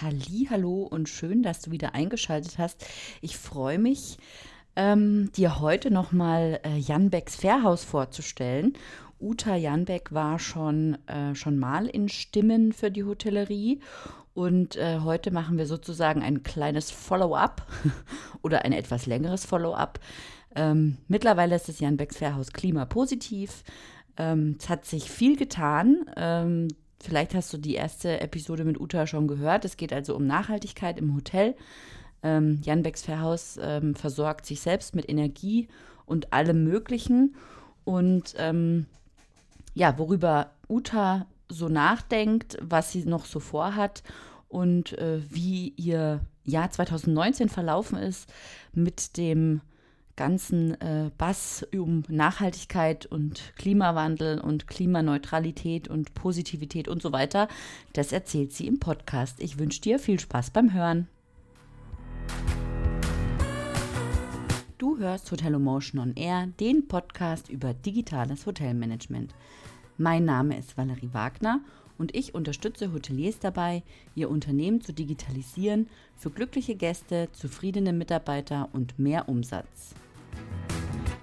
Hallo und schön, dass du wieder eingeschaltet hast. Ich freue mich, ähm, dir heute nochmal äh, Jan Becks Fährhaus vorzustellen. Uta Janbeck war schon, äh, schon mal in Stimmen für die Hotellerie und äh, heute machen wir sozusagen ein kleines Follow-up oder ein etwas längeres Follow-up. Ähm, mittlerweile ist das Jan Becks Fährhaus klimapositiv. Ähm, es hat sich viel getan. Ähm, vielleicht hast du die erste Episode mit Uta schon gehört. Es geht also um Nachhaltigkeit im Hotel. Ähm, Jan Becks Fährhaus ähm, versorgt sich selbst mit Energie und allem Möglichen. Und ähm, ja, worüber Uta so nachdenkt, was sie noch so vorhat und äh, wie ihr Jahr 2019 verlaufen ist mit dem ganzen äh, Bass um Nachhaltigkeit und Klimawandel und Klimaneutralität und Positivität und so weiter. Das erzählt sie im Podcast. Ich wünsche dir viel Spaß beim Hören. Du hörst Hotel Emotion on Air, den Podcast über digitales Hotelmanagement. Mein Name ist Valerie Wagner und ich unterstütze Hoteliers dabei, ihr Unternehmen zu digitalisieren für glückliche Gäste, zufriedene Mitarbeiter und mehr Umsatz.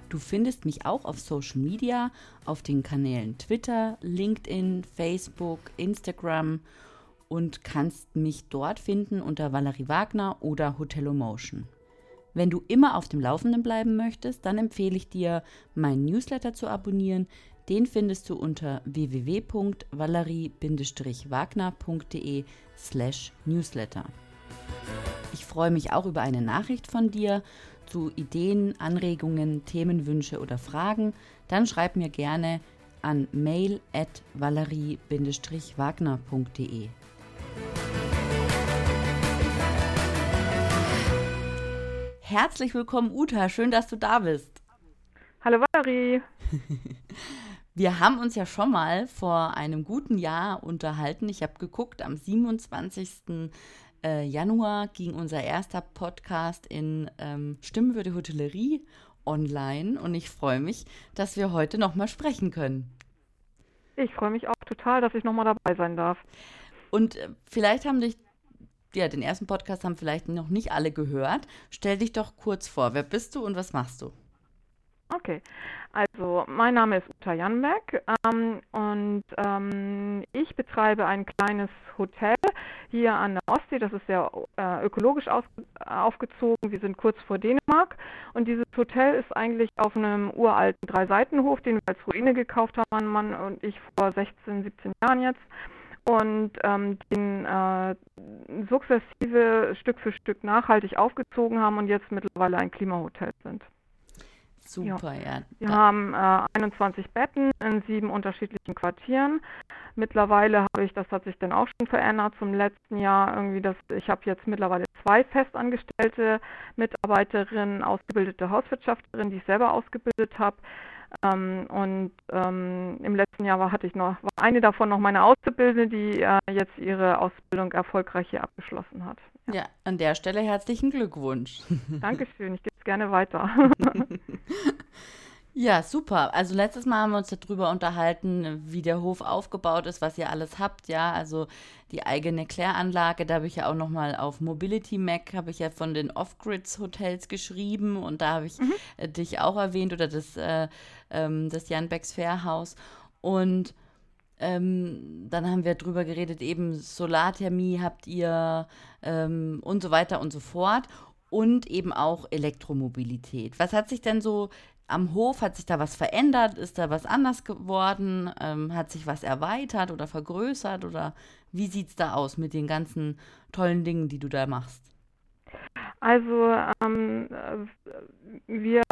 Du findest mich auch auf Social Media, auf den Kanälen Twitter, LinkedIn, Facebook, Instagram und kannst mich dort finden unter Valerie Wagner oder Hotelomotion. Wenn du immer auf dem Laufenden bleiben möchtest, dann empfehle ich dir, meinen Newsletter zu abonnieren, den findest du unter www.valerie-wagner.de slash newsletter. Ich freue mich auch über eine Nachricht von dir zu Ideen, Anregungen, Themenwünsche oder Fragen. Dann schreib mir gerne an mail at valerie-wagner.de. Herzlich willkommen, Uta. Schön, dass du da bist. Hallo Valerie. Wir haben uns ja schon mal vor einem guten Jahr unterhalten. Ich habe geguckt, am 27. Äh, Januar ging unser erster Podcast in ähm, Stimmen für die Hotellerie online und ich freue mich, dass wir heute nochmal sprechen können. Ich freue mich auch total, dass ich nochmal dabei sein darf. Und äh, vielleicht haben dich, ja, den ersten Podcast haben vielleicht noch nicht alle gehört. Stell dich doch kurz vor, wer bist du und was machst du? Okay, also mein Name ist Uta Janbeck ähm, und ähm, ich betreibe ein kleines Hotel hier an der Ostsee. Das ist sehr äh, ökologisch aus, aufgezogen. Wir sind kurz vor Dänemark und dieses Hotel ist eigentlich auf einem uralten Drei-Seitenhof, den wir als Ruine gekauft haben, mein Mann und ich vor 16, 17 Jahren jetzt und ähm, den äh, sukzessive Stück für Stück nachhaltig aufgezogen haben und jetzt mittlerweile ein Klimahotel sind. Super, ja. ja. Wir haben äh, 21 Betten in sieben unterschiedlichen Quartieren. Mittlerweile habe ich, das hat sich dann auch schon verändert zum letzten Jahr, irgendwie das, ich habe jetzt mittlerweile zwei festangestellte Mitarbeiterinnen, ausgebildete Hauswirtschafterinnen, die ich selber ausgebildet habe. Ähm, und ähm, im letzten Jahr war, hatte ich noch, war eine davon noch meine Auszubildende, die äh, jetzt ihre Ausbildung erfolgreich hier abgeschlossen hat. Ja. ja, an der Stelle herzlichen Glückwunsch. Dankeschön, ich gebe es gerne weiter. Ja, super. Also letztes Mal haben wir uns darüber unterhalten, wie der Hof aufgebaut ist, was ihr alles habt, ja. Also die eigene Kläranlage, da habe ich ja auch nochmal auf Mobility Mac, habe ich ja von den Off-Grids Hotels geschrieben und da habe ich mhm. äh, dich auch erwähnt oder das, äh, ähm, das Jan Becks Fairhaus. Und ähm, dann haben wir drüber geredet, eben Solarthermie habt ihr ähm, und so weiter und so fort. Und eben auch Elektromobilität. Was hat sich denn so am Hof, hat sich da was verändert? Ist da was anders geworden? Ähm, hat sich was erweitert oder vergrößert? Oder wie sieht es da aus mit den ganzen tollen Dingen, die du da machst? Also ähm, wir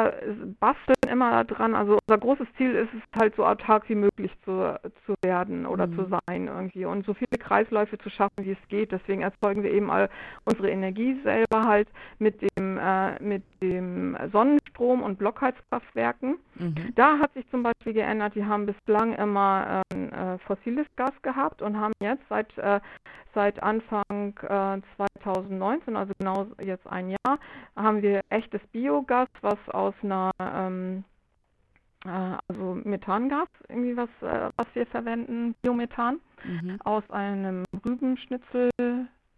basteln immer dran. Also unser großes Ziel ist es halt so autark wie möglich zu, zu werden oder mhm. zu sein irgendwie und so viele Kreisläufe zu schaffen, wie es geht. Deswegen erzeugen wir eben all unsere Energie selber halt mit dem äh, mit dem Sonnenstrom und Blockheizkraftwerken. Mhm. Da hat sich zum Beispiel geändert. Die haben bislang immer ähm, äh, fossiles Gas gehabt und haben jetzt seit äh, seit Anfang äh, 2019, also genau jetzt ein Jahr, haben wir echtes Biogas, was aus einer ähm, äh, also Methangas, irgendwie was, äh, was wir verwenden, Biomethan, mhm. aus einem Rübenschnitzel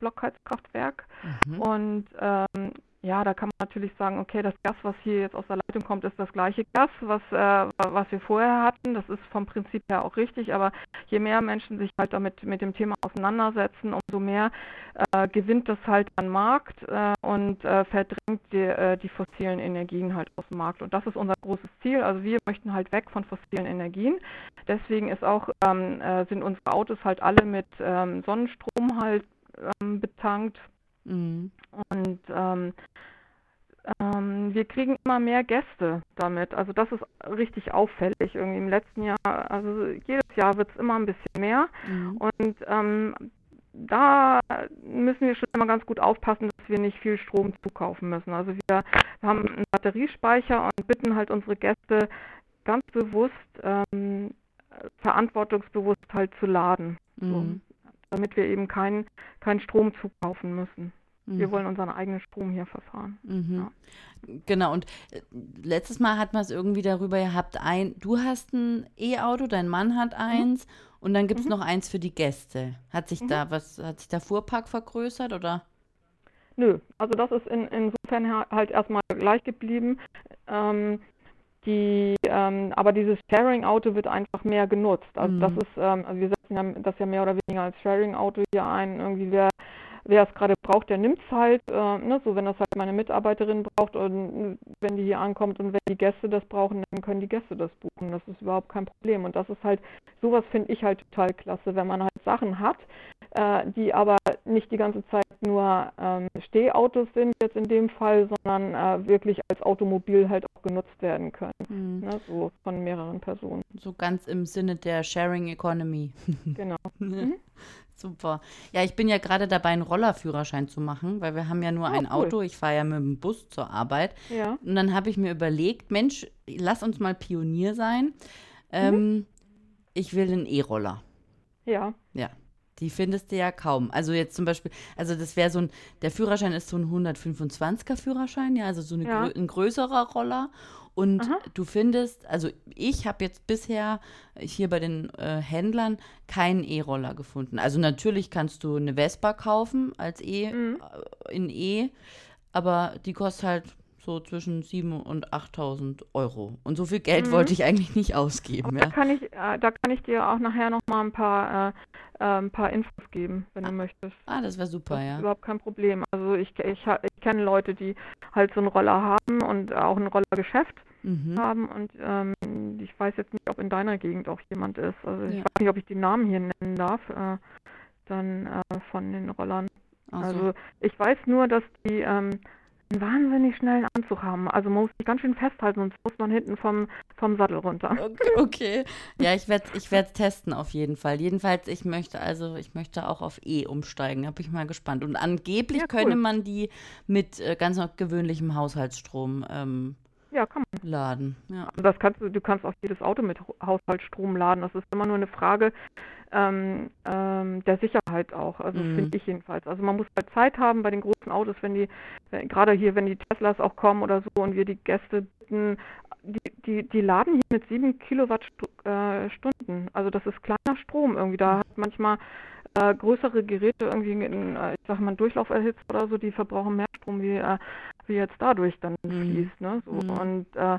Blockheizkraftwerk. Mhm. Und ähm, ja, da kann man natürlich sagen, okay, das Gas, was hier jetzt aus der Leitung kommt, ist das gleiche Gas, was, äh, was wir vorher hatten. Das ist vom Prinzip her auch richtig, aber je mehr Menschen sich halt damit mit dem Thema auseinandersetzen, umso mehr äh, gewinnt das halt an Markt äh, und äh, verdrängt die, äh, die fossilen Energien halt aus dem Markt. Und das ist unser großes Ziel. Also wir möchten halt weg von fossilen Energien. Deswegen ist auch, ähm, äh, sind unsere Autos halt alle mit ähm, Sonnenstrom halt ähm, betankt Mhm. Und ähm, ähm, wir kriegen immer mehr Gäste damit. Also das ist richtig auffällig. Irgendwie im letzten Jahr, also jedes Jahr wird es immer ein bisschen mehr. Mhm. Und ähm, da müssen wir schon immer ganz gut aufpassen, dass wir nicht viel Strom zukaufen müssen. Also wir haben einen Batteriespeicher und bitten halt unsere Gäste ganz bewusst, ähm, verantwortungsbewusst halt zu laden. Mhm. So damit wir eben keinen kein Strom zukaufen müssen. Mhm. Wir wollen unseren eigenen Strom hier verfahren. Mhm. Ja. Genau, und äh, letztes Mal hat man es irgendwie darüber gehabt, ein, du hast ein E-Auto, dein Mann hat mhm. eins mhm. und dann gibt es mhm. noch eins für die Gäste. Hat sich da mhm. was, hat sich der Fuhrpark vergrößert oder? Nö, also das ist in, insofern halt erstmal gleich geblieben. Ähm, die, ähm, aber dieses Sharing-Auto wird einfach mehr genutzt. Also mhm. das ist, ähm, also wir setzen das ja mehr oder weniger als Sharing-Auto hier ein. Irgendwie wer wer es gerade braucht, der nimmt es halt. Äh, ne? So wenn das halt meine Mitarbeiterin braucht und wenn die hier ankommt und wenn die Gäste das brauchen, dann können die Gäste das buchen. Das ist überhaupt kein Problem. Und das ist halt, sowas finde ich halt total klasse, wenn man halt Sachen hat, äh, die aber nicht die ganze Zeit nur ähm, Stehautos sind jetzt in dem Fall, sondern äh, wirklich als Automobil halt auch genutzt werden können. Mhm. Ne? So von mehreren Personen. So ganz im Sinne der Sharing Economy. Genau. mhm. Super. Ja, ich bin ja gerade dabei, einen Rollerführerschein zu machen, weil wir haben ja nur oh, ein cool. Auto. Ich fahre ja mit dem Bus zur Arbeit. Ja. Und dann habe ich mir überlegt, Mensch, lass uns mal Pionier sein. Ähm, mhm. Ich will einen E-Roller. Ja. Ja. Die findest du ja kaum. Also jetzt zum Beispiel, also das wäre so ein, der Führerschein ist so ein 125er Führerschein, ja, also so eine, ja. ein größerer Roller. Und Aha. du findest, also ich habe jetzt bisher hier bei den äh, Händlern keinen E-Roller gefunden. Also natürlich kannst du eine Vespa kaufen als E mhm. Äh, in E, aber die kostet halt so zwischen 7.000 und 8.000 Euro. Und so viel Geld mhm. wollte ich eigentlich nicht ausgeben. Ja. Da, kann ich, äh, da kann ich dir auch nachher noch mal ein paar, äh, äh, ein paar Infos geben, wenn ah. du möchtest. Ah, das wäre super, das ja. Überhaupt kein Problem. Also ich, ich, ich kenne Leute, die halt so einen Roller haben und auch ein Rollergeschäft mhm. haben. Und ähm, ich weiß jetzt nicht, ob in deiner Gegend auch jemand ist. Also ich weiß nicht, ob ich die Namen hier nennen darf, äh, dann äh, von den Rollern. So. Also ich weiß nur, dass die ähm, einen wahnsinnig schnellen Anzug haben. Also man muss sich ganz schön festhalten, sonst muss man hinten vom, vom Sattel runter. Okay, okay. Ja, ich werde ich es testen auf jeden Fall. Jedenfalls, ich möchte also, ich möchte auch auf E umsteigen. Da bin ich mal gespannt. Und angeblich ja, cool. könne man die mit äh, ganz gewöhnlichem Haushaltsstrom ähm, ja, kann man. Laden. Ja. Also das kannst du, du kannst auch jedes Auto mit Haushaltsstrom laden. Das ist immer nur eine Frage ähm, ähm, der Sicherheit auch. Also mhm. finde ich jedenfalls. Also man muss halt Zeit haben bei den großen Autos, wenn die, gerade hier, wenn die Teslas auch kommen oder so und wir die Gäste bitten, die, die, die laden hier mit sieben Kilowattstunden. Äh, also das ist kleiner Strom irgendwie. Da hat manchmal äh, größere Geräte irgendwie, in, äh, ich sag mal, Durchlauf erhitzt oder so, die verbrauchen mehr Strom, wie, äh, wie jetzt dadurch dann mhm. fließt. Ne? So. Mhm. Und äh,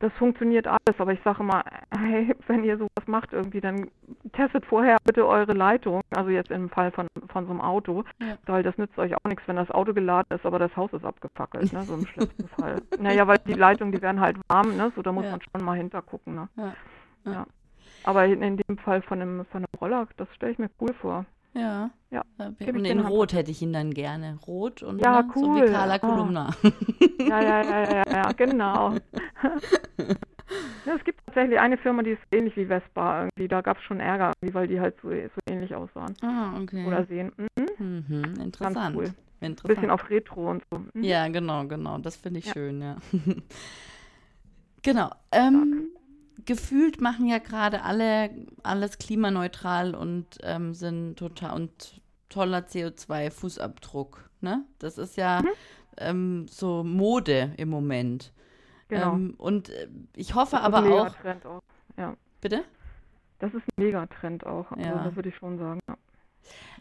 das funktioniert alles, aber ich sage mal, hey, wenn ihr sowas macht irgendwie, dann testet vorher bitte eure Leitung, also jetzt im Fall von, von so einem Auto, ja. weil das nützt euch auch nichts, wenn das Auto geladen ist, aber das Haus ist abgefackelt, ne, so im schlimmsten Fall. Naja, weil die Leitungen, die werden halt warm, ne, so da muss ja. man schon mal hintergucken, ne. Ja. ja. Aber in, in dem Fall von einem, von einem Roller, das stelle ich mir cool vor. Ja. ja. Und in Rot hätte ich ihn dann gerne. Rot und ja, ne, cool. so wie Carla Kolumna. Oh. Ja, ja, ja, ja, ja, genau. es gibt tatsächlich eine Firma, die ist ähnlich wie Vespa irgendwie. Da gab es schon Ärger, weil die halt so, so ähnlich aussahen. Ah, okay. Oder sehen. Mhm. Mhm, interessant. Ganz cool. Interessant. Ein bisschen auf Retro und so. Mhm. Ja, genau, genau. Das finde ich ja. schön, ja. genau. Ähm, gefühlt machen ja gerade alle alles klimaneutral und ähm, sind total und toller CO2-Fußabdruck. Ne? Das ist ja mhm. ähm, so Mode im Moment. Genau. Ähm, und äh, ich hoffe aber auch. auch. Ja. Bitte? Das ist ein Megatrend auch. Also ja. Das würde ich schon sagen. Ja.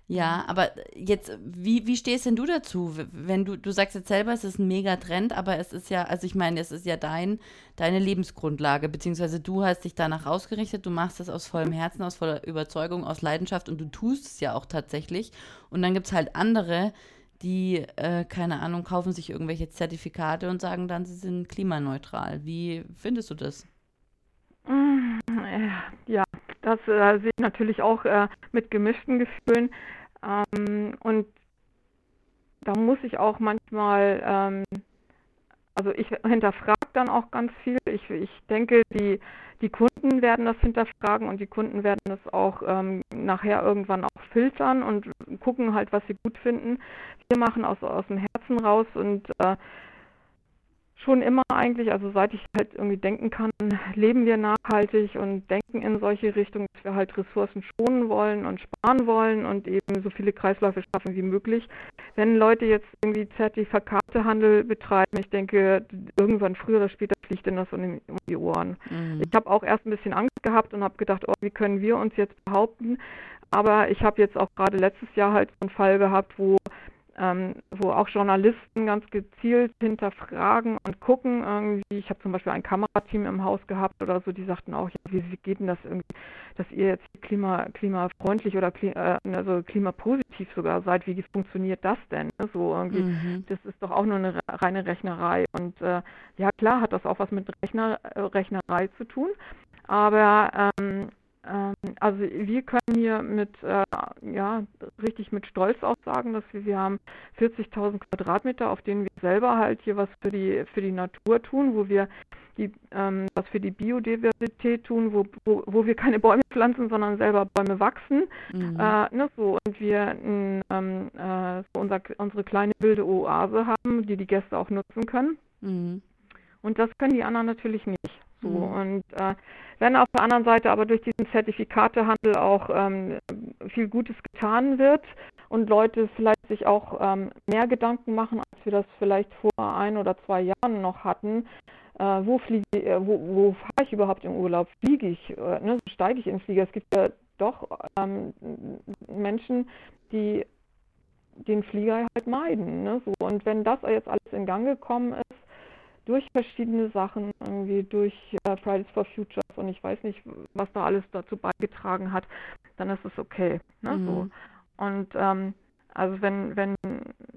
Ja, aber jetzt, wie, wie stehst denn du dazu? Wenn du, du sagst jetzt selber, es ist ein Megatrend, aber es ist ja, also ich meine, es ist ja dein, deine Lebensgrundlage, beziehungsweise du hast dich danach ausgerichtet, du machst es aus vollem Herzen, aus voller Überzeugung, aus Leidenschaft und du tust es ja auch tatsächlich. Und dann gibt es halt andere, die, äh, keine Ahnung, kaufen sich irgendwelche Zertifikate und sagen dann, sie sind klimaneutral. Wie findest du das? Mm, ja, das äh, sehe ich natürlich auch äh, mit gemischten Gefühlen. Ähm, und da muss ich auch manchmal, ähm, also ich hinterfrage dann auch ganz viel. Ich, ich denke, die, die Kunden werden das hinterfragen und die Kunden werden es auch ähm, nachher irgendwann auch filtern und gucken halt, was sie gut finden. Wir machen aus, aus dem Herzen raus und äh, schon immer eigentlich, also seit ich halt irgendwie denken kann, leben wir nachhaltig und denken in solche Richtungen, dass wir halt Ressourcen schonen wollen und sparen wollen und eben so viele Kreisläufe schaffen wie möglich. Wenn Leute jetzt irgendwie Zertifikatehandel betreiben, ich denke, irgendwann früher oder später fliegt ihnen das um die Ohren. Mhm. Ich habe auch erst ein bisschen Angst gehabt und habe gedacht, oh, wie können wir uns jetzt behaupten? Aber ich habe jetzt auch gerade letztes Jahr halt einen Fall gehabt, wo ähm, wo auch Journalisten ganz gezielt hinterfragen und gucken irgendwie. Ich habe zum Beispiel ein Kamerateam im Haus gehabt oder so, die sagten auch, ja, wie, wie geht denn das irgendwie, dass ihr jetzt klima, klimafreundlich oder äh, also klimapositiv sogar seid, wie funktioniert das denn? So irgendwie, mhm. das ist doch auch nur eine reine Rechnerei. Und äh, ja, klar hat das auch was mit Rechner, äh, Rechnerei zu tun, aber ähm, ähm, also wir können hier mit, äh, ja, richtig mit Stolz auch sagen, dass wir, wir haben 40.000 Quadratmeter, auf denen wir selber halt hier was für die, für die Natur tun, wo wir die, ähm, was für die Biodiversität tun, wo, wo, wo wir keine Bäume pflanzen, sondern selber Bäume wachsen. Mhm. Äh, ne, so, und wir ähm, äh, so unser, unsere kleine wilde Oase haben, die die Gäste auch nutzen können. Mhm. Und das können die anderen natürlich nicht. So. Mhm. Und äh, wenn auf der anderen Seite aber durch diesen Zertifikatehandel auch ähm, viel Gutes getan wird und Leute vielleicht sich auch ähm, mehr Gedanken machen, als wir das vielleicht vor ein oder zwei Jahren noch hatten, äh, wo fliege äh, wo, wo fahre ich überhaupt in Urlaub? Fliege ich? Äh, ne? Steige ich in den Flieger? Es gibt ja doch ähm, Menschen, die den Flieger halt meiden. Ne? So, und wenn das jetzt alles in Gang gekommen ist, durch verschiedene Sachen, irgendwie durch äh, Fridays for Futures und ich weiß nicht, was da alles dazu beigetragen hat, dann ist es okay. Ne? Mhm. So. Und ähm, also wenn, wenn,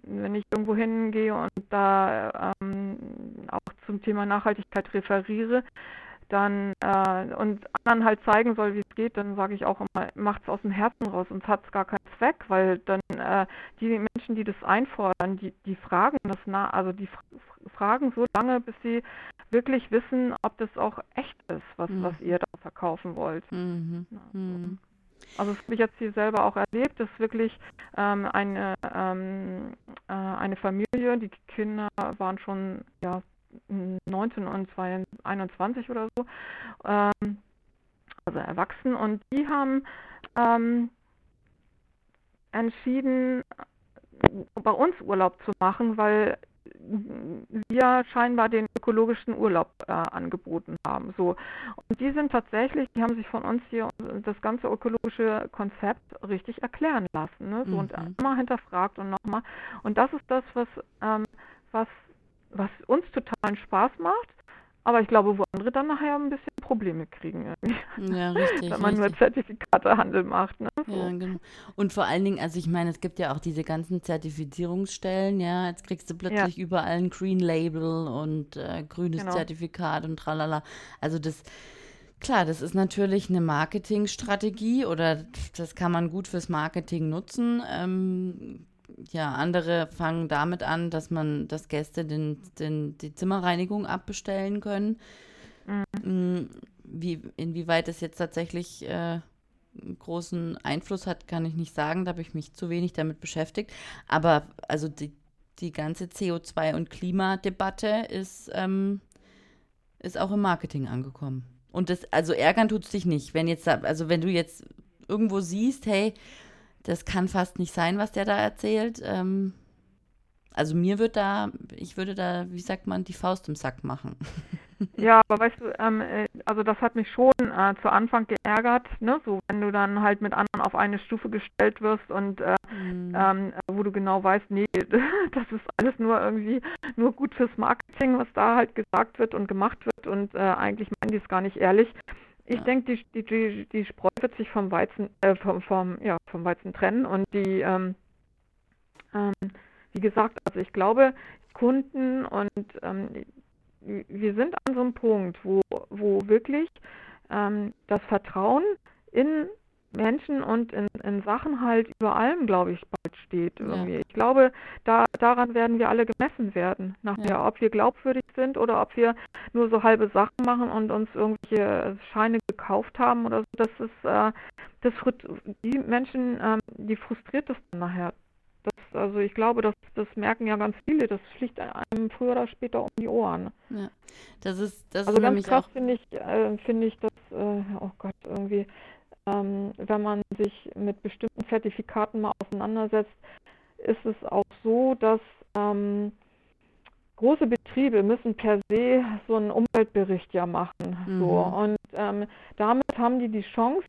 wenn ich irgendwo hingehe und da ähm, auch zum Thema Nachhaltigkeit referiere, dann äh, und anderen halt zeigen soll, wie es geht, dann sage ich auch immer, macht es aus dem Herzen raus und hat es gar keinen Zweck, weil dann äh, die Menschen, die das einfordern, die, die fragen das nach, also die fragen so lange, bis sie wirklich wissen, ob das auch echt ist, was, mhm. was ihr da verkaufen wollt. Mhm. Ja, so. mhm. Also das habe ich jetzt hier selber auch erlebt, dass wirklich ähm, eine, ähm, äh, eine Familie, die Kinder waren schon ja, 19 und 21 oder so, ähm, also erwachsen, und die haben ähm, entschieden, bei uns Urlaub zu machen, weil wir scheinbar den ökologischen Urlaub äh, angeboten haben. So. Und die sind tatsächlich, die haben sich von uns hier das ganze ökologische Konzept richtig erklären lassen. Ne? So, mhm. Und immer hinterfragt und nochmal. Und das ist das, was, ähm, was was uns totalen Spaß macht, aber ich glaube, wo andere dann nachher ein bisschen Probleme kriegen. Ja, richtig. Wenn man richtig. nur Zertifikatehandel macht. Ne? So. Ja, genau. Und vor allen Dingen, also ich meine, es gibt ja auch diese ganzen Zertifizierungsstellen, ja, jetzt kriegst du plötzlich ja. überall ein Green Label und äh, grünes genau. Zertifikat und tralala. Also das, klar, das ist natürlich eine Marketingstrategie oder das kann man gut fürs Marketing nutzen. Ähm, ja, andere fangen damit an, dass man, dass Gäste den, den, die Zimmerreinigung abbestellen können. Mhm. Wie, inwieweit das jetzt tatsächlich äh, großen Einfluss hat, kann ich nicht sagen. Da habe ich mich zu wenig damit beschäftigt. Aber also die, die ganze CO2- und Klimadebatte ist, ähm, ist auch im Marketing angekommen. Und das, also ärgern tut es dich nicht, wenn jetzt, also wenn du jetzt irgendwo siehst, hey, das kann fast nicht sein, was der da erzählt. Ähm, also mir wird da, ich würde da, wie sagt man, die Faust im Sack machen. Ja, aber weißt du, ähm, äh, also das hat mich schon äh, zu Anfang geärgert, ne? So wenn du dann halt mit anderen auf eine Stufe gestellt wirst und äh, mhm. ähm, wo du genau weißt, nee, das ist alles nur irgendwie nur gut fürs Marketing, was da halt gesagt wird und gemacht wird und äh, eigentlich meinen die es gar nicht ehrlich. Ich ja. denke, die, die, die, die Spreu wird sich vom Weizen, äh, vom, vom, ja, vom Weizen trennen und die, ähm, ähm, wie gesagt, also ich glaube, Kunden und ähm, wir sind an so einem Punkt, wo, wo wirklich ähm, das Vertrauen in Menschen und in, in Sachen halt über allem, glaube ich, bald steht. Irgendwie. Ja. Ich glaube, da, daran werden wir alle gemessen werden. Nachher, ja. ob wir glaubwürdig sind oder ob wir nur so halbe Sachen machen und uns irgendwelche Scheine gekauft haben oder so. Das ist, äh, das die Menschen, ähm, die frustriert das dann nachher das, also ich glaube, das, das merken ja ganz viele, das fliegt einem früher oder später um die Ohren. Ja, das ist, das also ist ganz krass finde ich, äh, finde ich das, äh, oh Gott, irgendwie, ähm, wenn man sich mit bestimmten Zertifikaten mal auseinandersetzt, ist es auch so, dass ähm, große Betriebe müssen per se so einen Umweltbericht ja machen. Mhm. So. Und ähm, damit haben die die Chance,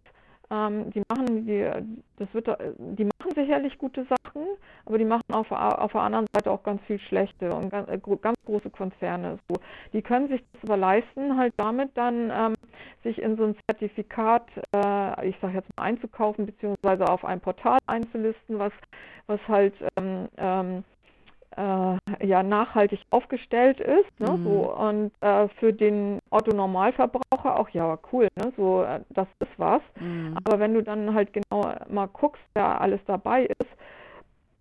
ähm, die machen die, das wird, die machen sicherlich gute Sachen, aber die machen auf, auf der anderen Seite auch ganz viel schlechte und ganz, äh, ganz große Konzerne. So. Die können sich das aber leisten, halt damit dann ähm, sich in so ein Zertifikat, äh, ich sage jetzt mal einzukaufen, beziehungsweise auf ein Portal einzulisten, was, was halt ähm, ähm äh, ja nachhaltig aufgestellt ist. Ne? Mhm. So, und äh, für den Otto-Normalverbraucher auch, ja, cool, ne? so, äh, das ist was. Mhm. Aber wenn du dann halt genau mal guckst, wer alles dabei ist,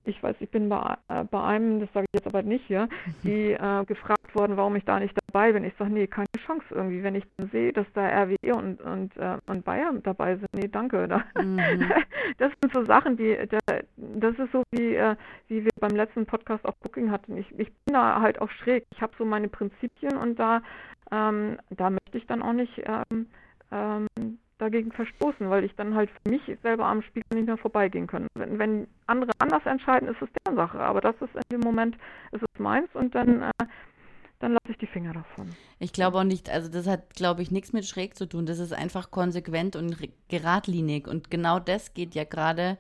ich weiß, ich bin bei, äh, bei einem, das sage ich jetzt aber nicht hier, die äh, gefragt worden, warum ich da nicht dabei bin. Ich sage, nee, keine Chance irgendwie. Wenn ich dann sehe, dass da RWE und, und, äh, und Bayern dabei sind, nee, danke. Mhm. das sind so Sachen, die, da, das ist so wie, äh, wie wir beim letzten Podcast auf Booking hatten. Ich, ich bin da halt auch schräg. Ich habe so meine Prinzipien und da, ähm, da möchte ich dann auch nicht ähm, ähm, dagegen verstoßen, weil ich dann halt für mich selber am Spiegel nicht mehr vorbeigehen kann. Wenn, wenn andere anders entscheiden, ist es deren Sache, aber das ist in dem Moment, ist es meins und dann, äh, dann lasse ich die Finger davon. Ich glaube auch nicht, also das hat, glaube ich, nichts mit schräg zu tun, das ist einfach konsequent und geradlinig und genau das geht ja gerade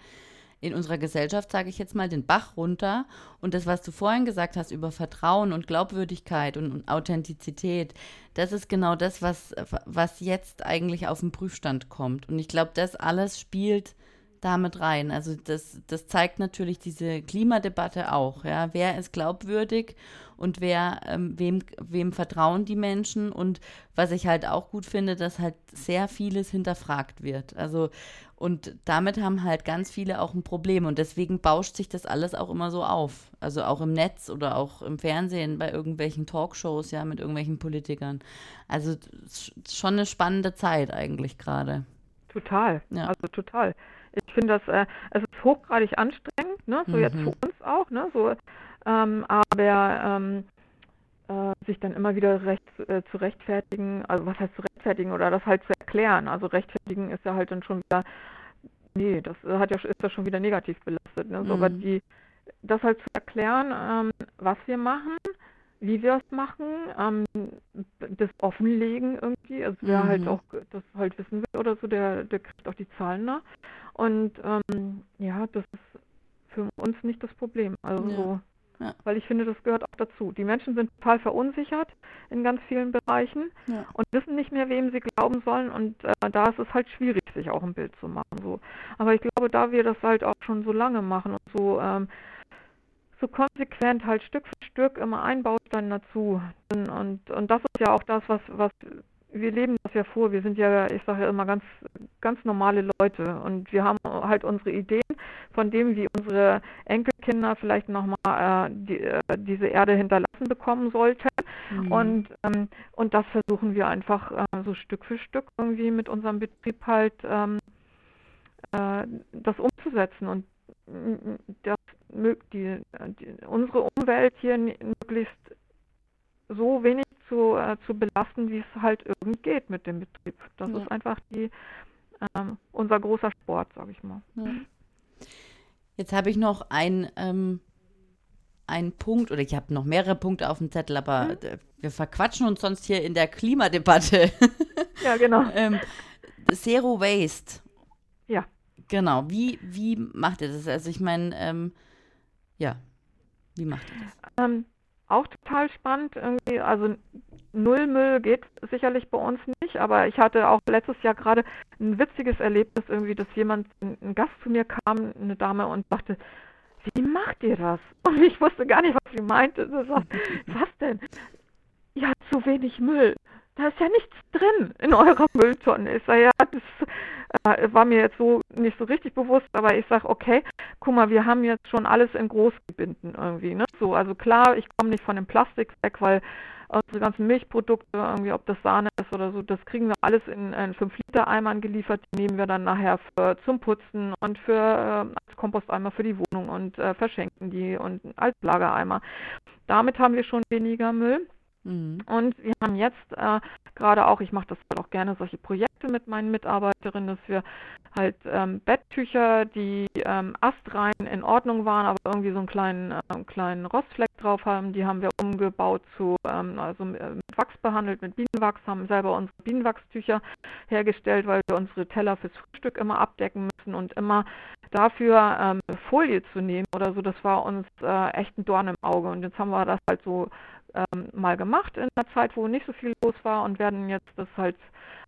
in unserer Gesellschaft, sage ich jetzt mal, den Bach runter. Und das, was du vorhin gesagt hast über Vertrauen und Glaubwürdigkeit und, und Authentizität, das ist genau das, was, was jetzt eigentlich auf den Prüfstand kommt. Und ich glaube, das alles spielt damit rein. Also das, das zeigt natürlich diese Klimadebatte auch. Ja? Wer ist glaubwürdig und wer, ähm, wem, wem vertrauen die Menschen? Und was ich halt auch gut finde, dass halt sehr vieles hinterfragt wird. Also und damit haben halt ganz viele auch ein Problem. Und deswegen bauscht sich das alles auch immer so auf. Also auch im Netz oder auch im Fernsehen bei irgendwelchen Talkshows, ja, mit irgendwelchen Politikern. Also schon eine spannende Zeit eigentlich gerade. Total. Ja. Also total. Ich finde das, äh, es ist hochgradig anstrengend, ne? So mhm. jetzt für uns auch, ne? So, ähm, aber ähm, äh, sich dann immer wieder recht, äh, zu rechtfertigen, also was heißt zu rechtfertigen oder das halt zu erklären. Also rechtfertigen ist ja halt dann schon wieder, nee, das hat ja ist ja schon wieder negativ belastet. Ne? So, mhm. aber die, das halt zu erklären, ähm, was wir machen, wie wir es machen, ähm, das offenlegen irgendwie. Also wer halt mhm. halt auch das halt wissen will oder so, der, der kriegt auch die Zahlen nach. Und ähm, ja, das ist für uns nicht das Problem. Also ja. so ja. Weil ich finde, das gehört auch dazu. Die Menschen sind total verunsichert in ganz vielen Bereichen ja. und wissen nicht mehr, wem sie glauben sollen. Und äh, da ist es halt schwierig, sich auch ein Bild zu machen. So. Aber ich glaube, da wir das halt auch schon so lange machen und so, ähm, so konsequent halt Stück für Stück immer ein Baustein dazu. Und, und, und das ist ja auch das, was, was wir leben das ja vor. Wir sind ja, ich sage ja immer, ganz, ganz normale Leute. Und wir haben halt unsere Ideen von dem, wie unsere Enkelkinder vielleicht nochmal äh, die, äh, diese Erde hinterlassen bekommen sollten. Mhm. Und, ähm, und das versuchen wir einfach äh, so Stück für Stück irgendwie mit unserem Betrieb halt ähm, äh, das umzusetzen und mm, das, die, die, unsere Umwelt hier möglichst so wenig zu, äh, zu belasten, wie es halt irgend geht mit dem Betrieb. Das ja. ist einfach die, ähm, unser großer Sport, sage ich mal. Ja. Jetzt habe ich noch ein, ähm, einen Punkt, oder ich habe noch mehrere Punkte auf dem Zettel, aber mhm. wir verquatschen uns sonst hier in der Klimadebatte. Ja, genau. ähm, Zero Waste. Ja. Genau. Wie, wie macht ihr das? Also ich meine, ähm, ja, wie macht ihr das? Ähm, auch total spannend. Irgendwie, also Nullmüll geht sicherlich bei uns nicht, aber ich hatte auch letztes Jahr gerade ein witziges Erlebnis irgendwie, dass jemand, ein Gast zu mir kam, eine Dame und sagte, wie macht ihr das? Und ich wusste gar nicht, was sie meinte. Sie sagt, was denn? Ja, zu wenig Müll. Da ist ja nichts drin in eurer Mülltonne. Ich sage, ja, das äh, war mir jetzt so nicht so richtig bewusst, aber ich sage, okay, guck mal, wir haben jetzt schon alles in Großgebinden irgendwie. Ne? So, also klar, ich komme nicht von dem Plastik weg, weil unsere ganzen Milchprodukte, irgendwie, ob das Sahne ist oder so, das kriegen wir alles in, in 5-Liter-Eimern geliefert. Die nehmen wir dann nachher für, zum Putzen und für äh, als Komposteimer für die Wohnung und äh, verschenken die und als Lagereimer. Damit haben wir schon weniger Müll. Mhm. Und wir haben jetzt äh, gerade auch, ich mache das halt auch gerne, solche Projekte mit meinen Mitarbeiterinnen, dass wir halt ähm, Betttücher, die ähm, astrein in Ordnung waren, aber irgendwie so einen kleinen, äh, kleinen Rostfleck drauf haben, die haben wir umgebaut zu, ähm, also äh, mit Wachs behandelt, mit Bienenwachs, haben selber unsere Bienenwachstücher hergestellt, weil wir unsere Teller fürs Frühstück immer abdecken müssen und immer dafür ähm, Folie zu nehmen oder so, das war uns äh, echt ein Dorn im Auge. Und jetzt haben wir das halt so ähm, mal gemacht in einer Zeit, wo nicht so viel los war und werden jetzt das halt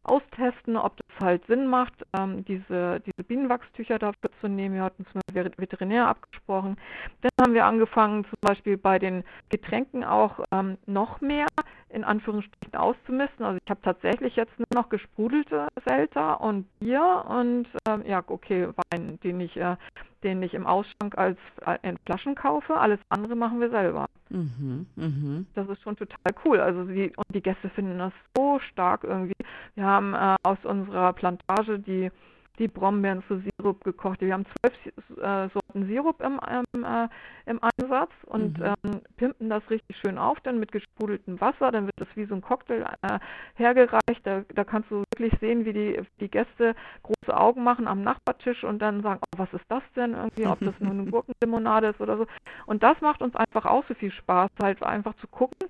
austesten, ob das halt Sinn macht, ähm, diese, diese Bienenwachstücher dafür zu nehmen. Wir hatten es mit Veterinär abgesprochen. Dann haben wir angefangen, zum Beispiel bei den Getränken auch ähm, noch mehr in Anführungsstrichen auszumisten. Also ich habe tatsächlich jetzt nur noch gesprudelte Selter und Bier und ähm, ja, okay, Wein, den ich, äh, den ich im Ausschank als äh, in Flaschen kaufe. Alles andere machen wir selber. Mhm, mh. Das ist schon total cool. Also die, und die Gäste finden das so stark irgendwie. Wir haben äh, aus unserer Plantage die die Brombeeren zu Sirup gekocht. Wir haben zwölf äh, Sorten Sirup im, im, äh, im Einsatz und mhm. ähm, pimpen das richtig schön auf, dann mit gesprudeltem Wasser. Dann wird das wie so ein Cocktail äh, hergereicht. Da, da, kannst du wirklich sehen, wie die, die Gäste große Augen machen am Nachbartisch und dann sagen, oh, was ist das denn irgendwie, ob das nur eine Gurkenlimonade ist oder so. Und das macht uns einfach auch so viel Spaß, halt einfach zu gucken,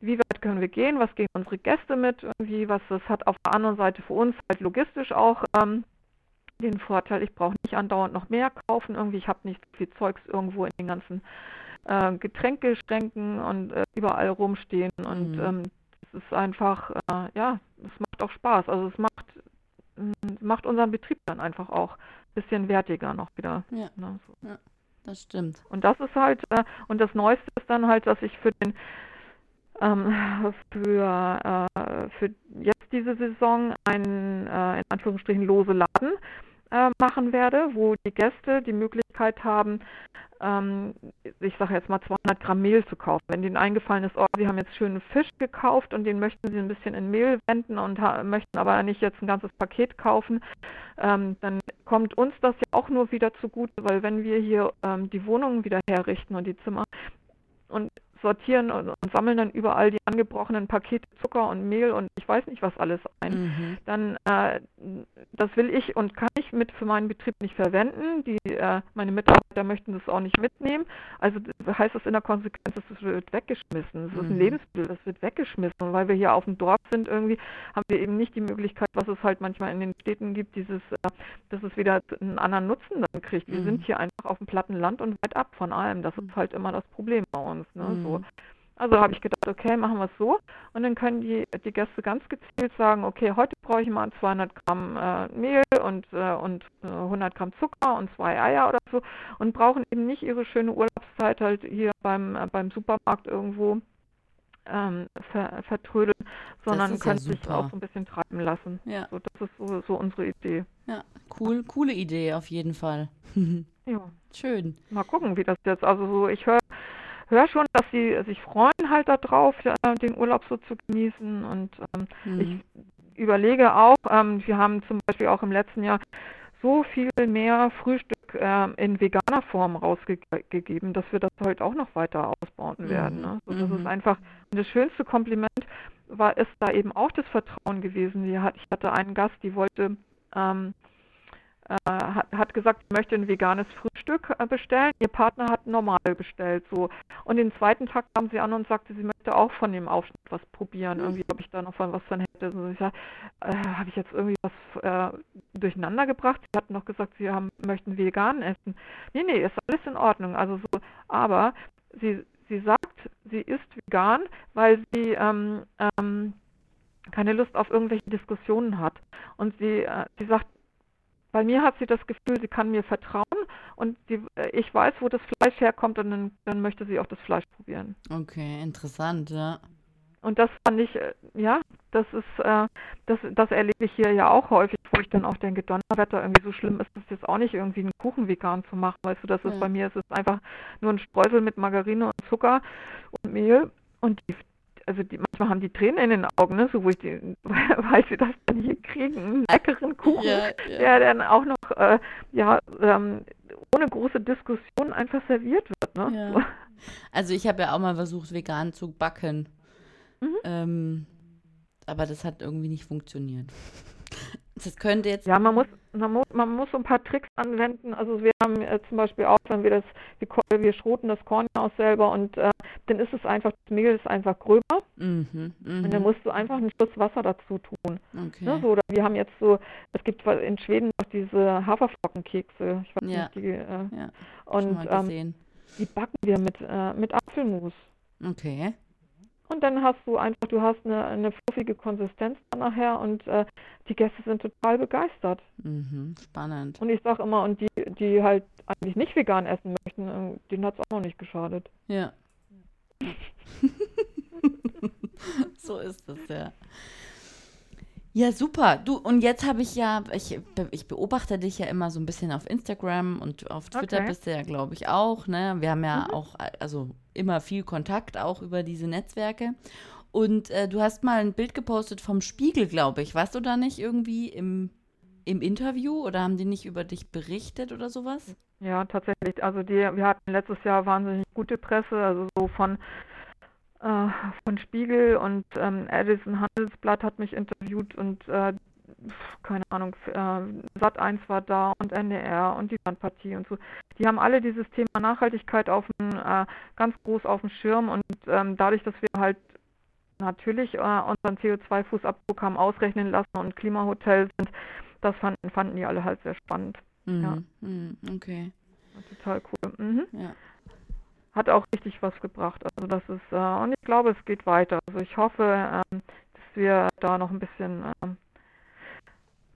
wie weit können wir gehen, was gehen unsere Gäste mit, irgendwie, was das hat auf der anderen Seite für uns halt logistisch auch ähm, den Vorteil, ich brauche nicht andauernd noch mehr kaufen. Irgendwie, ich habe nicht viel Zeugs irgendwo in den ganzen äh, Getränkeschränken und äh, überall rumstehen. Und mhm. ähm, es ist einfach, äh, ja, es macht auch Spaß. Also es macht, macht unseren Betrieb dann einfach auch ein bisschen wertiger noch wieder. Ja, ne, so. ja das stimmt. Und das ist halt, äh, und das Neueste ist dann halt, dass ich für den ähm, für, äh, für jetzt diese Saison einen äh, in Anführungsstrichen lose Laden äh, machen werde, wo die Gäste die Möglichkeit haben, ähm, ich sage jetzt mal 200 Gramm Mehl zu kaufen. Wenn denen eingefallen ist, oh, sie haben jetzt schönen Fisch gekauft und den möchten sie ein bisschen in Mehl wenden und möchten aber nicht jetzt ein ganzes Paket kaufen, ähm, dann kommt uns das ja auch nur wieder zugute, weil wenn wir hier ähm, die Wohnungen wieder herrichten und die Zimmer und sortieren und, und, sammeln dann überall die angebrochenen Pakete Zucker und Mehl und ich weiß nicht was alles ein. Mhm. Dann äh, das will ich und kann mit für meinen Betrieb nicht verwenden. Die äh, meine Mitarbeiter möchten das auch nicht mitnehmen. Also heißt das in der Konsequenz, es wird weggeschmissen. Es mhm. ist ein mhm. Lebensmittel, das wird weggeschmissen. Und weil wir hier auf dem Dorf sind irgendwie, haben wir eben nicht die Möglichkeit, was es halt manchmal in den Städten gibt, dieses, äh, dass es wieder einen anderen Nutzen dann kriegt. Wir mhm. sind hier einfach auf dem platten Land und weit ab von allem. Das ist mhm. halt immer das Problem bei uns. Ne? So. Also habe ich gedacht, okay, machen wir es so. Und dann können die, die Gäste ganz gezielt sagen, okay, heute brauche ich mal 200 Gramm äh, Mehl und, äh, und äh, 100 Gramm Zucker und zwei Eier oder so und brauchen eben nicht ihre schöne Urlaubszeit halt hier beim, äh, beim Supermarkt irgendwo ähm, ver, vertrödeln, sondern können ja sich auch so ein bisschen treiben lassen. Ja. So, das ist so, so unsere Idee. Ja, cool, coole Idee auf jeden Fall. ja. Schön. Mal gucken, wie das jetzt, also so, ich höre höre schon, dass sie sich freuen halt darauf, äh, den Urlaub so zu genießen. Und ähm, mhm. ich überlege auch, ähm, wir haben zum Beispiel auch im letzten Jahr so viel mehr Frühstück äh, in veganer Form rausgegeben, dass wir das heute auch noch weiter ausbauen mhm. werden. Ne? So, das mhm. ist einfach das schönste Kompliment war ist da eben auch das Vertrauen gewesen. ich hatte einen Gast, die wollte ähm, äh, hat, hat, gesagt, sie möchte ein veganes Frühstück Stück äh, bestellen. Ihr Partner hat normal bestellt, so. Und den zweiten Tag kam sie an und sagte, sie möchte auch von dem Aufschnitt was probieren. Mhm. Irgendwie, ob ich da noch von was von hätte. So, ich sag, äh, habe ich jetzt irgendwie was äh, durcheinander gebracht? Sie hatten noch gesagt, sie haben, möchten vegan essen. Nee, nee, ist alles in Ordnung. Also so, aber sie, sie sagt, sie ist vegan, weil sie ähm, ähm, keine Lust auf irgendwelche Diskussionen hat. Und sie, äh, sie sagt, bei mir hat sie das Gefühl, sie kann mir vertrauen und die, äh, ich weiß, wo das Fleisch herkommt und dann, dann möchte sie auch das Fleisch probieren. Okay, interessant, ja. Und das fand ich, äh, ja, das ist, äh, das, das erlebe ich hier ja auch häufig, wo ich dann auch denke, Donnerwetter, irgendwie so schlimm ist es jetzt auch nicht, irgendwie einen Kuchen vegan zu machen, weißt du, das ist ja. bei mir, es ist einfach nur ein Streusel mit Margarine und Zucker und Mehl und die, also die, manchmal haben die Tränen in den Augen, ne, so wo ich die, weil sie das dann hier kriegen, einen leckeren Kuchen, ja, ja. der dann auch noch, äh, ja, ähm, ohne große Diskussion einfach serviert wird, ne. Ja. Also ich habe ja auch mal versucht, vegan zu backen. Mhm. Ähm, aber das hat irgendwie nicht funktioniert. Das könnte jetzt. Ja, man muss, man muss, man muss so ein paar Tricks anwenden. Also wir haben äh, zum Beispiel auch, wenn wir das, wir, wir schroten das Korn aus selber und äh, dann ist es einfach, das Mehl ist einfach gröber. Mhm, mh. Und dann musst du einfach einen Schuss Wasser dazu tun. Okay. Ne, so, oder wir haben jetzt so, es gibt in Schweden noch diese Haferflockenkekse. Ich weiß ja. nicht, die, äh, ja, und ähm, die backen wir mit, äh, mit Apfelmus. Okay. Und dann hast du einfach, du hast eine, eine fluffige Konsistenz nachher und äh, die Gäste sind total begeistert. Mhm, spannend. Und ich sage immer, und die, die halt eigentlich nicht vegan essen möchten, äh, denen hat es auch noch nicht geschadet. Ja. so ist es, ja. Ja, super. Du, und jetzt habe ich ja, ich, ich beobachte dich ja immer so ein bisschen auf Instagram und auf Twitter okay. bist du ja, glaube ich, auch. Ne? Wir haben ja mhm. auch, also immer viel Kontakt auch über diese Netzwerke. Und äh, du hast mal ein Bild gepostet vom Spiegel, glaube ich. Warst du da nicht irgendwie im, im Interview oder haben die nicht über dich berichtet oder sowas? Ja, tatsächlich. Also die, wir hatten letztes Jahr wahnsinnig gute Presse, also so von äh, von Spiegel und ähm, Edison Handelsblatt hat mich interviewt und äh, keine Ahnung, äh, Sat 1 war da und NDR und die Landpartie und so. Die haben alle dieses Thema Nachhaltigkeit auf dem, äh, ganz groß auf dem Schirm und ähm, dadurch, dass wir halt natürlich äh, unseren CO2-Fußabdruck haben ausrechnen lassen und Klimahotel sind, das fanden, fanden die alle halt sehr spannend. Mhm. Ja. Mhm. Okay. Total cool. Mhm. Ja hat auch richtig was gebracht. Also das ist, äh, und ich glaube, es geht weiter. Also ich hoffe, ähm, dass wir da noch ein bisschen, ähm,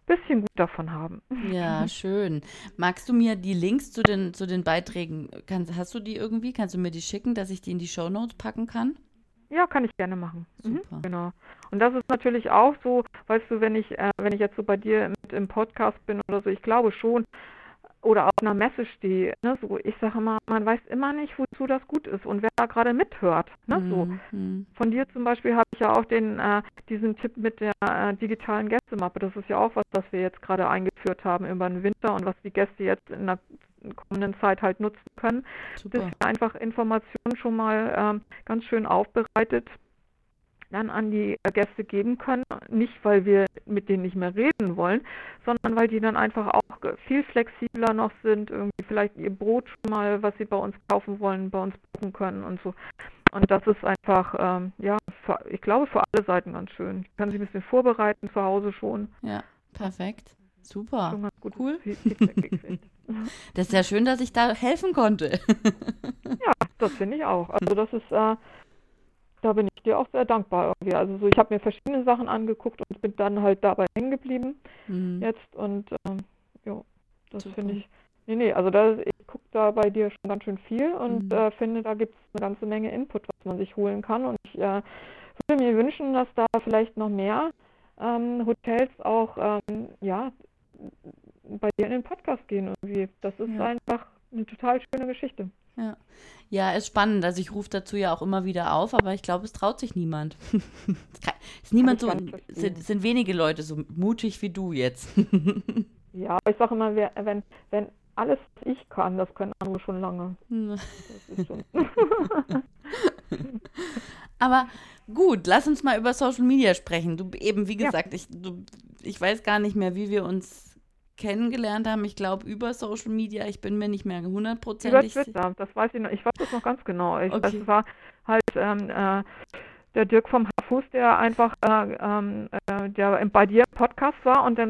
bisschen gut davon haben. Ja, schön. Magst du mir die Links zu den, zu den Beiträgen, kannst, hast du die irgendwie? Kannst du mir die schicken, dass ich die in die Show Notes packen kann? Ja, kann ich gerne machen. Mhm, Super. Mhm, genau. Und das ist natürlich auch so, weißt du, wenn ich, äh, wenn ich jetzt so bei dir mit im Podcast bin oder so, ich glaube schon, oder auf einer Messe stehe, ne, so, ich sage mal, man weiß immer nicht, wozu das gut ist und wer da gerade mithört. Ne, mhm. so. Von dir zum Beispiel habe ich ja auch den, äh, diesen Tipp mit der äh, digitalen Gästemappe. Das ist ja auch was, was wir jetzt gerade eingeführt haben über den Winter und was die Gäste jetzt in der kommenden Zeit halt nutzen können. Super. Das ist einfach Informationen schon mal ähm, ganz schön aufbereitet dann an die Gäste geben können. Nicht, weil wir mit denen nicht mehr reden wollen, sondern weil die dann einfach auch viel flexibler noch sind, irgendwie vielleicht ihr Brot schon mal, was sie bei uns kaufen wollen, bei uns buchen können und so. Und das ist einfach, ähm, ja, für, ich glaube, für alle Seiten ganz schön. Ich kann sich ein bisschen vorbereiten zu Hause schon. Ja, perfekt. Super. cool. das ist ja schön, dass ich da helfen konnte. ja, das finde ich auch. Also das ist, äh, da bin ich dir auch sehr dankbar irgendwie. Also so, ich habe mir verschiedene Sachen angeguckt und bin dann halt dabei hängen geblieben mhm. jetzt und ähm, ja, das finde ich. Nee, nee, also da, ich gucke da bei dir schon ganz schön viel und mhm. äh, finde, da gibt es eine ganze Menge Input, was man sich holen kann. Und ich äh, würde mir wünschen, dass da vielleicht noch mehr ähm, Hotels auch ähm, ja, bei dir in den Podcast gehen irgendwie. Das ist ja. einfach eine total schöne Geschichte. Ja. Ja, ist spannend. Also ich rufe dazu ja auch immer wieder auf, aber ich glaube, es traut sich niemand. ist niemand so, sind, sind wenige Leute so mutig wie du jetzt. ja, aber ich sage immer, wenn, wenn alles ich kann, das können andere schon lange. Schon aber gut, lass uns mal über Social Media sprechen. Du eben, wie gesagt, ja. ich, du, ich weiß gar nicht mehr, wie wir uns kennengelernt haben. Ich glaube, über Social Media. Ich bin mir nicht mehr hundertprozentig Über Twitter, das weiß ich noch. Ich weiß das noch ganz genau. Ich, okay. Das war halt ähm, äh, der Dirk vom Hafus, der einfach äh, ähm, äh, der bei dir im Podcast war und dann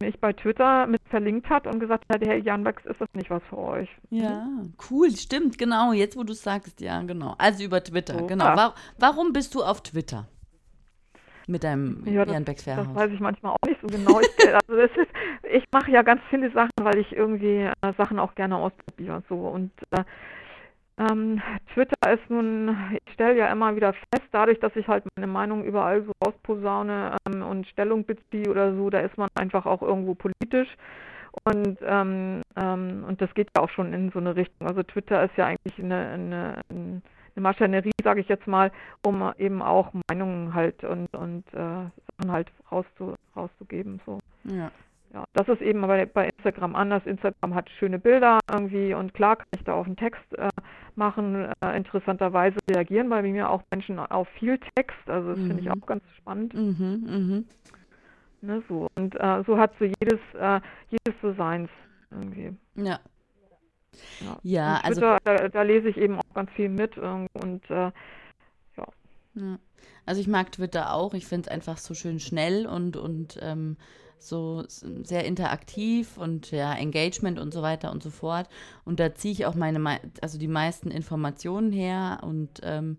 mich bei Twitter mit verlinkt hat und gesagt hat, hey Jan Bex, ist das nicht was für euch? Ja, cool, stimmt, genau. Jetzt, wo du sagst, ja, genau. Also über Twitter, so, genau. War, warum bist du auf Twitter? Mit deinem ja, Becks Fairhaus. Das weiß ich manchmal auch nicht so genau. ich, also ist, ich mache ja ganz viele Sachen, weil ich irgendwie äh, Sachen auch gerne ausprobiere. So. Und äh, ähm, Twitter ist nun, ich stelle ja immer wieder fest, dadurch, dass ich halt meine Meinung überall so rausposaune ähm, und Stellung beziehe oder so, da ist man einfach auch irgendwo politisch. Und, ähm, ähm und das geht ja auch schon in so eine Richtung. Also Twitter ist ja eigentlich eine, eine, eine Maschinerie, sage ich jetzt mal, um eben auch Meinungen halt und, und äh, Sachen halt rauszu, rauszugeben. So. Ja. Ja, das ist eben bei, bei Instagram anders. Instagram hat schöne Bilder irgendwie und klar kann ich da auf einen Text äh, machen. Äh, interessanterweise reagieren bei mir auch Menschen auf viel Text. Also das mhm. finde ich mhm. auch ganz spannend. Mhm, mhm. Ne, so. Und äh, so hat so jedes, äh, jedes so seins irgendwie. Ja. Ja, ja also Twitter, da, da, lese ich eben auch ganz viel mit und äh, ja. ja. Also ich mag Twitter auch. Ich finde es einfach so schön schnell und, und ähm, so sehr interaktiv und ja, Engagement und so weiter und so fort. Und da ziehe ich auch meine, also die meisten Informationen her und ähm,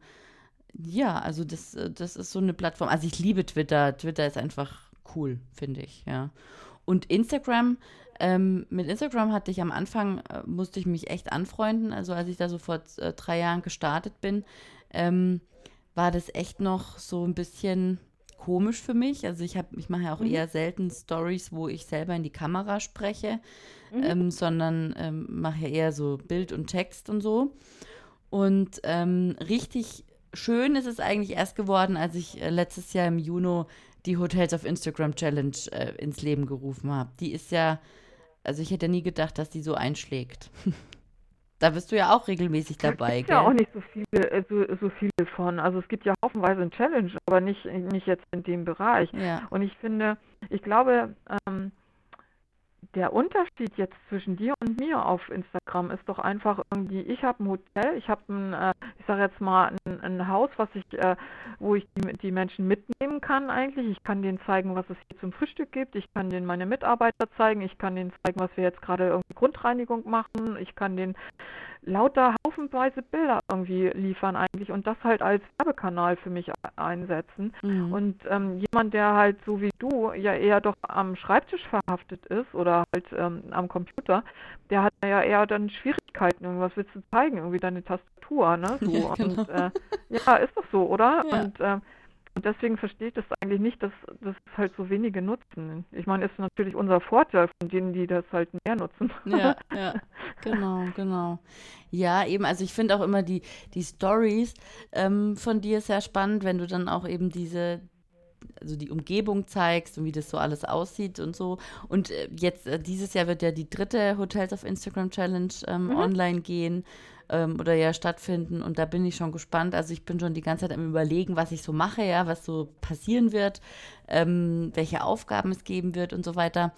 ja, also das, das ist so eine Plattform. Also ich liebe Twitter. Twitter ist einfach cool, finde ich, ja. Und Instagram, ähm, mit Instagram hatte ich am Anfang, äh, musste ich mich echt anfreunden. Also als ich da so vor äh, drei Jahren gestartet bin, ähm, war das echt noch so ein bisschen komisch für mich. Also ich habe, ich mache ja auch mhm. eher selten Stories, wo ich selber in die Kamera spreche, mhm. ähm, sondern ähm, mache ja eher so Bild und Text und so. Und ähm, richtig schön ist es eigentlich erst geworden, als ich äh, letztes Jahr im Juni die Hotels of Instagram Challenge äh, ins Leben gerufen habe. Die ist ja, also ich hätte nie gedacht, dass die so einschlägt. Da bist du ja auch regelmäßig dabei, Es gibt ja auch nicht so viele, äh, so, so viele von. Also es gibt ja haufenweise ein Challenge, aber nicht, nicht jetzt in dem Bereich. Ja. Und ich finde, ich glaube, ähm, der Unterschied jetzt zwischen dir und mir auf Instagram ist doch einfach irgendwie, ich habe ein Hotel, ich habe ein, äh, ich sage jetzt mal, ein, ein, Haus, was ich, äh, wo ich die, die Menschen mitnehmen kann eigentlich. Ich kann denen zeigen, was es hier zum Frühstück gibt. Ich kann denen meine Mitarbeiter zeigen. Ich kann denen zeigen, was wir jetzt gerade irgendwie Grundreinigung machen. Ich kann denen lauter haufenweise Bilder irgendwie liefern eigentlich und das halt als Werbekanal für mich einsetzen. Mhm. Und ähm, jemand, der halt so wie du ja eher doch am Schreibtisch verhaftet ist oder halt ähm, am Computer, der hat ja eher dann Schwierigkeiten. Irgendwas willst du zeigen? Irgendwie deine Tastatur, ne? So. Ja, genau. Und äh, ja, ist doch so, oder? Ja. Und äh, und deswegen verstehe ich das eigentlich nicht, dass das halt so wenige nutzen. Ich meine, ist natürlich unser Vorteil von denen, die das halt mehr nutzen. Ja, ja, genau, genau. Ja, eben, also ich finde auch immer die, die Stories ähm, von dir sehr spannend, wenn du dann auch eben diese, also die Umgebung zeigst und wie das so alles aussieht und so. Und äh, jetzt, äh, dieses Jahr wird ja die dritte Hotels auf Instagram Challenge ähm, mhm. online gehen ähm, oder ja stattfinden. Und da bin ich schon gespannt. Also ich bin schon die ganze Zeit am Überlegen, was ich so mache, ja, was so passieren wird, ähm, welche Aufgaben es geben wird und so weiter.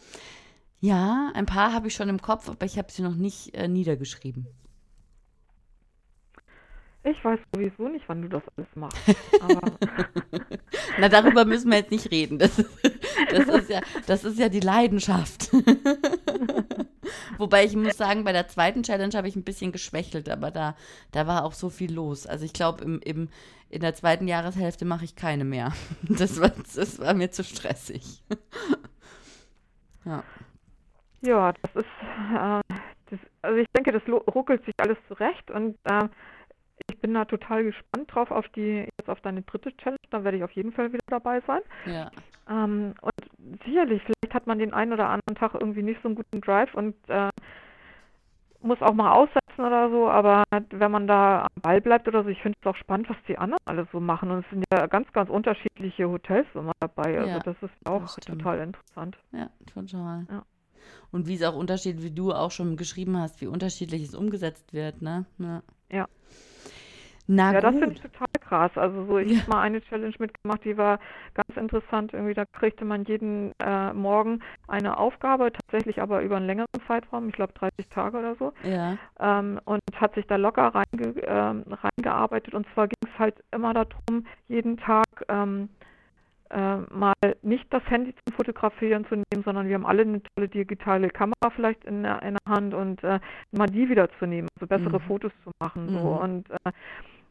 Ja, ein paar habe ich schon im Kopf, aber ich habe sie noch nicht äh, niedergeschrieben. Ich weiß sowieso nicht, wann du das alles machst. Na, darüber müssen wir jetzt nicht reden. Das, das, ist, ja, das ist ja die Leidenschaft. Wobei ich muss sagen, bei der zweiten Challenge habe ich ein bisschen geschwächelt, aber da, da war auch so viel los. Also ich glaube, im, im, in der zweiten Jahreshälfte mache ich keine mehr. Das war, das war mir zu stressig. ja. Ja, das ist, äh, das, also ich denke, das ruckelt sich alles zurecht und äh, ich bin da total gespannt drauf auf die, jetzt auf deine dritte Challenge, dann werde ich auf jeden Fall wieder dabei sein. Ja. Ähm, und sicherlich, vielleicht hat man den einen oder anderen Tag irgendwie nicht so einen guten Drive und äh, muss auch mal aussetzen oder so, aber wenn man da am Ball bleibt oder so, ich finde es auch spannend, was die anderen alle so machen. Und es sind ja ganz, ganz unterschiedliche Hotels immer dabei. Also ja, das ist auch das total interessant. Ja, total. Ja. Und wie es auch unterschiedlich, wie du auch schon geschrieben hast, wie unterschiedlich es umgesetzt wird, ne? Ja. ja. Na ja, gut. das finde ich total krass. Also so, ich ja. habe mal eine Challenge mitgemacht, die war ganz interessant. Irgendwie, da kriegte man jeden äh, Morgen eine Aufgabe, tatsächlich aber über einen längeren Zeitraum, ich glaube 30 Tage oder so. Ja. Ähm, und hat sich da locker reinge, äh, reingearbeitet. Und zwar ging es halt immer darum, jeden Tag ähm, äh, mal nicht das Handy zum Fotografieren zu nehmen, sondern wir haben alle eine tolle digitale Kamera vielleicht in der, in der Hand und äh, mal die wieder zu nehmen, also bessere mhm. Fotos zu machen. So. Mhm. Und, äh,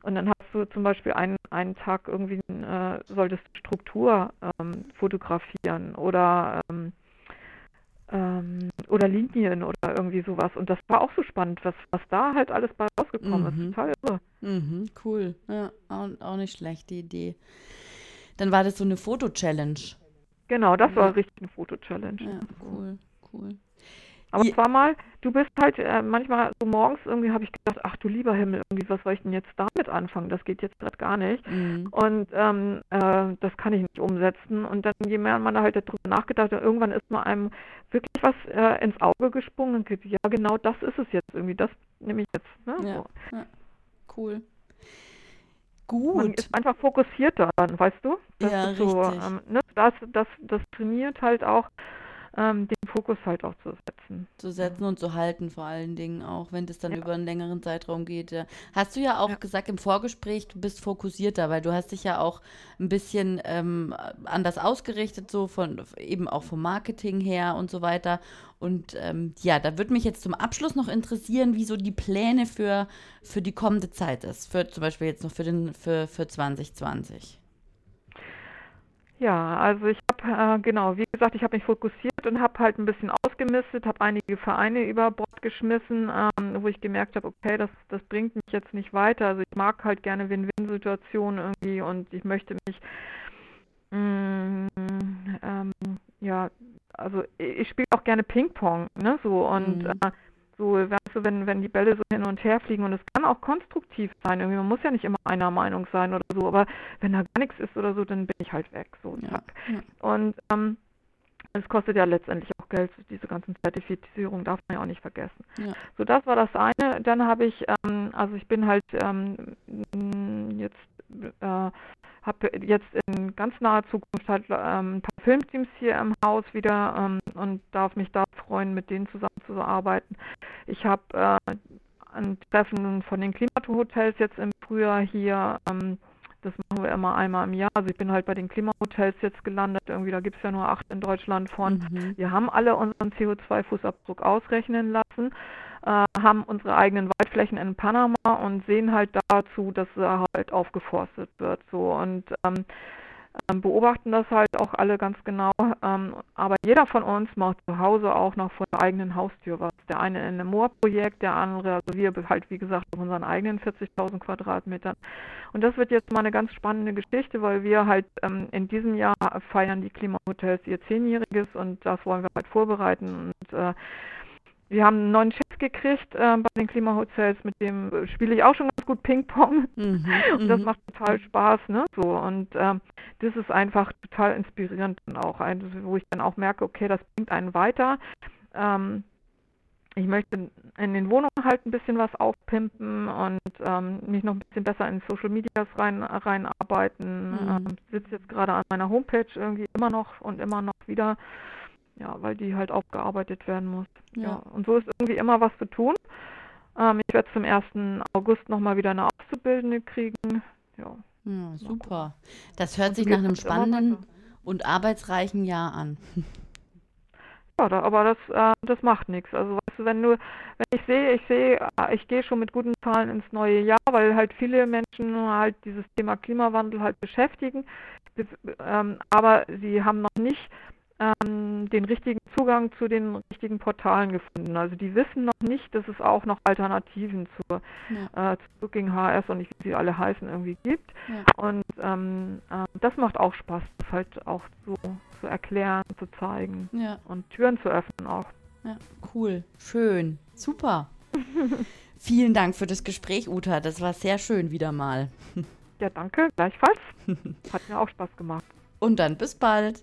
und dann hast du zum Beispiel einen, einen Tag irgendwie, äh, solltest Struktur ähm, fotografieren oder ähm, ähm, oder Linien oder irgendwie sowas. Und das war auch so spannend, was, was da halt alles bei rausgekommen mhm. ist. Total irre. Mhm, cool. Ja, auch, auch nicht schlecht, die Idee. Dann war das so eine Foto-Challenge. Genau, das war richtig eine Foto-Challenge. Ja, cool, cool. Aber es war mal, du bist halt äh, manchmal so morgens irgendwie habe ich gedacht, ach du lieber Himmel, irgendwie, was soll ich denn jetzt damit anfangen? Das geht jetzt gerade gar nicht. Mhm. Und ähm, äh, das kann ich nicht umsetzen. Und dann, je mehr man da halt darüber nachgedacht hat, irgendwann ist mal einem wirklich was äh, ins Auge gesprungen und gesagt, ja genau das ist es jetzt irgendwie, das nehme ich jetzt. Ne? Ja, so. ja. Cool. Gut. Man ist einfach fokussierter dann, weißt du? Das ja, so, richtig. Ähm, ne? das, das, das trainiert halt auch, ähm, den Fokus halt auch zu setzen. Zu setzen und zu halten vor allen Dingen auch, wenn das dann ja. über einen längeren Zeitraum geht. Ja. Hast du ja auch ja. gesagt im Vorgespräch, du bist fokussierter, weil du hast dich ja auch ein bisschen ähm, anders ausgerichtet, so von eben auch vom Marketing her und so weiter. Und ähm, ja, da würde mich jetzt zum Abschluss noch interessieren, wie so die Pläne für, für die kommende Zeit ist, für zum Beispiel jetzt noch für den für, für 2020. Ja, also ich habe, äh, genau, wie gesagt, ich habe mich fokussiert und habe halt ein bisschen ausgemistet, habe einige Vereine über Bord geschmissen, ähm, wo ich gemerkt habe, okay, das, das bringt mich jetzt nicht weiter. Also ich mag halt gerne Win-Win-Situationen irgendwie und ich möchte mich, mh, mm, ähm, ja, also ich spiele auch gerne Ping-Pong, ne, so und mhm. äh, so, weißt du, wenn, wenn die Bälle so hin und her fliegen und es kann auch konstruktiv sein, irgendwie, man muss ja nicht immer einer Meinung sein oder so, aber wenn da gar nichts ist oder so, dann bin ich halt weg, so. Ja, ja. Und ähm, es kostet ja letztendlich auch Geld, diese ganzen Zertifizierungen darf man ja auch nicht vergessen. Ja. So, das war das eine. Dann habe ich, ähm, also ich bin halt ähm, jetzt äh, habe jetzt in ganz naher Zukunft halt ähm, ein paar Filmteams hier im Haus wieder ähm, und darf mich da freuen, mit denen zusammenzuarbeiten. Ich habe äh, ein Treffen von den Klimahotels jetzt im Frühjahr hier. Ähm, das machen wir immer einmal im Jahr. Also ich bin halt bei den Klimahotels jetzt gelandet. Irgendwie, da gibt es ja nur acht in Deutschland von. Mhm. Wir haben alle unseren CO2-Fußabdruck ausrechnen lassen haben unsere eigenen Waldflächen in Panama und sehen halt dazu, dass er halt aufgeforstet wird. So und ähm, ähm, beobachten das halt auch alle ganz genau. Ähm, aber jeder von uns macht zu Hause auch noch vor der eigenen Haustür was. Der eine in einem Moorprojekt, der andere, also wir halt wie gesagt auf unseren eigenen 40.000 Quadratmetern. Und das wird jetzt mal eine ganz spannende Geschichte, weil wir halt ähm, in diesem Jahr feiern die Klimahotels ihr Zehnjähriges und das wollen wir halt vorbereiten und äh, wir haben einen neuen Chef gekriegt äh, bei den Klimahotels, mit dem spiele ich auch schon ganz gut Ping-Pong. Mhm, und das mhm. macht total Spaß, ne? So und ähm, das ist einfach total inspirierend und auch wo ich dann auch merke, okay, das bringt einen weiter. Ähm, ich möchte in den Wohnungen halt ein bisschen was aufpimpen und ähm, mich noch ein bisschen besser in Social Medias rein reinarbeiten. Mhm. Ähm, sitze jetzt gerade an meiner Homepage irgendwie immer noch und immer noch wieder ja, weil die halt aufgearbeitet werden muss. Ja. ja. Und so ist irgendwie immer was zu tun. Ähm, ich werde zum 1. August nochmal wieder eine Auszubildende kriegen. Ja. ja super. Das hört sich nach einem spannenden und arbeitsreichen Jahr an. Ja, da, aber das, äh, das macht nichts. Also weißt du, wenn du, wenn ich sehe, ich sehe, äh, ich gehe schon mit guten Zahlen ins neue Jahr, weil halt viele Menschen halt dieses Thema Klimawandel halt beschäftigen, ähm, aber sie haben noch nicht ähm, den richtigen Zugang zu den richtigen Portalen gefunden. Also die wissen noch nicht, dass es auch noch Alternativen zur, ja. äh, zu Booking HS und wie sie alle heißen irgendwie gibt. Ja. Und ähm, äh, das macht auch Spaß, das halt auch so zu erklären, zu zeigen ja. und Türen zu öffnen auch. Ja, cool, schön, super. Vielen Dank für das Gespräch, Uta. Das war sehr schön wieder mal. ja, danke, gleichfalls. Hat mir auch Spaß gemacht. Und dann bis bald.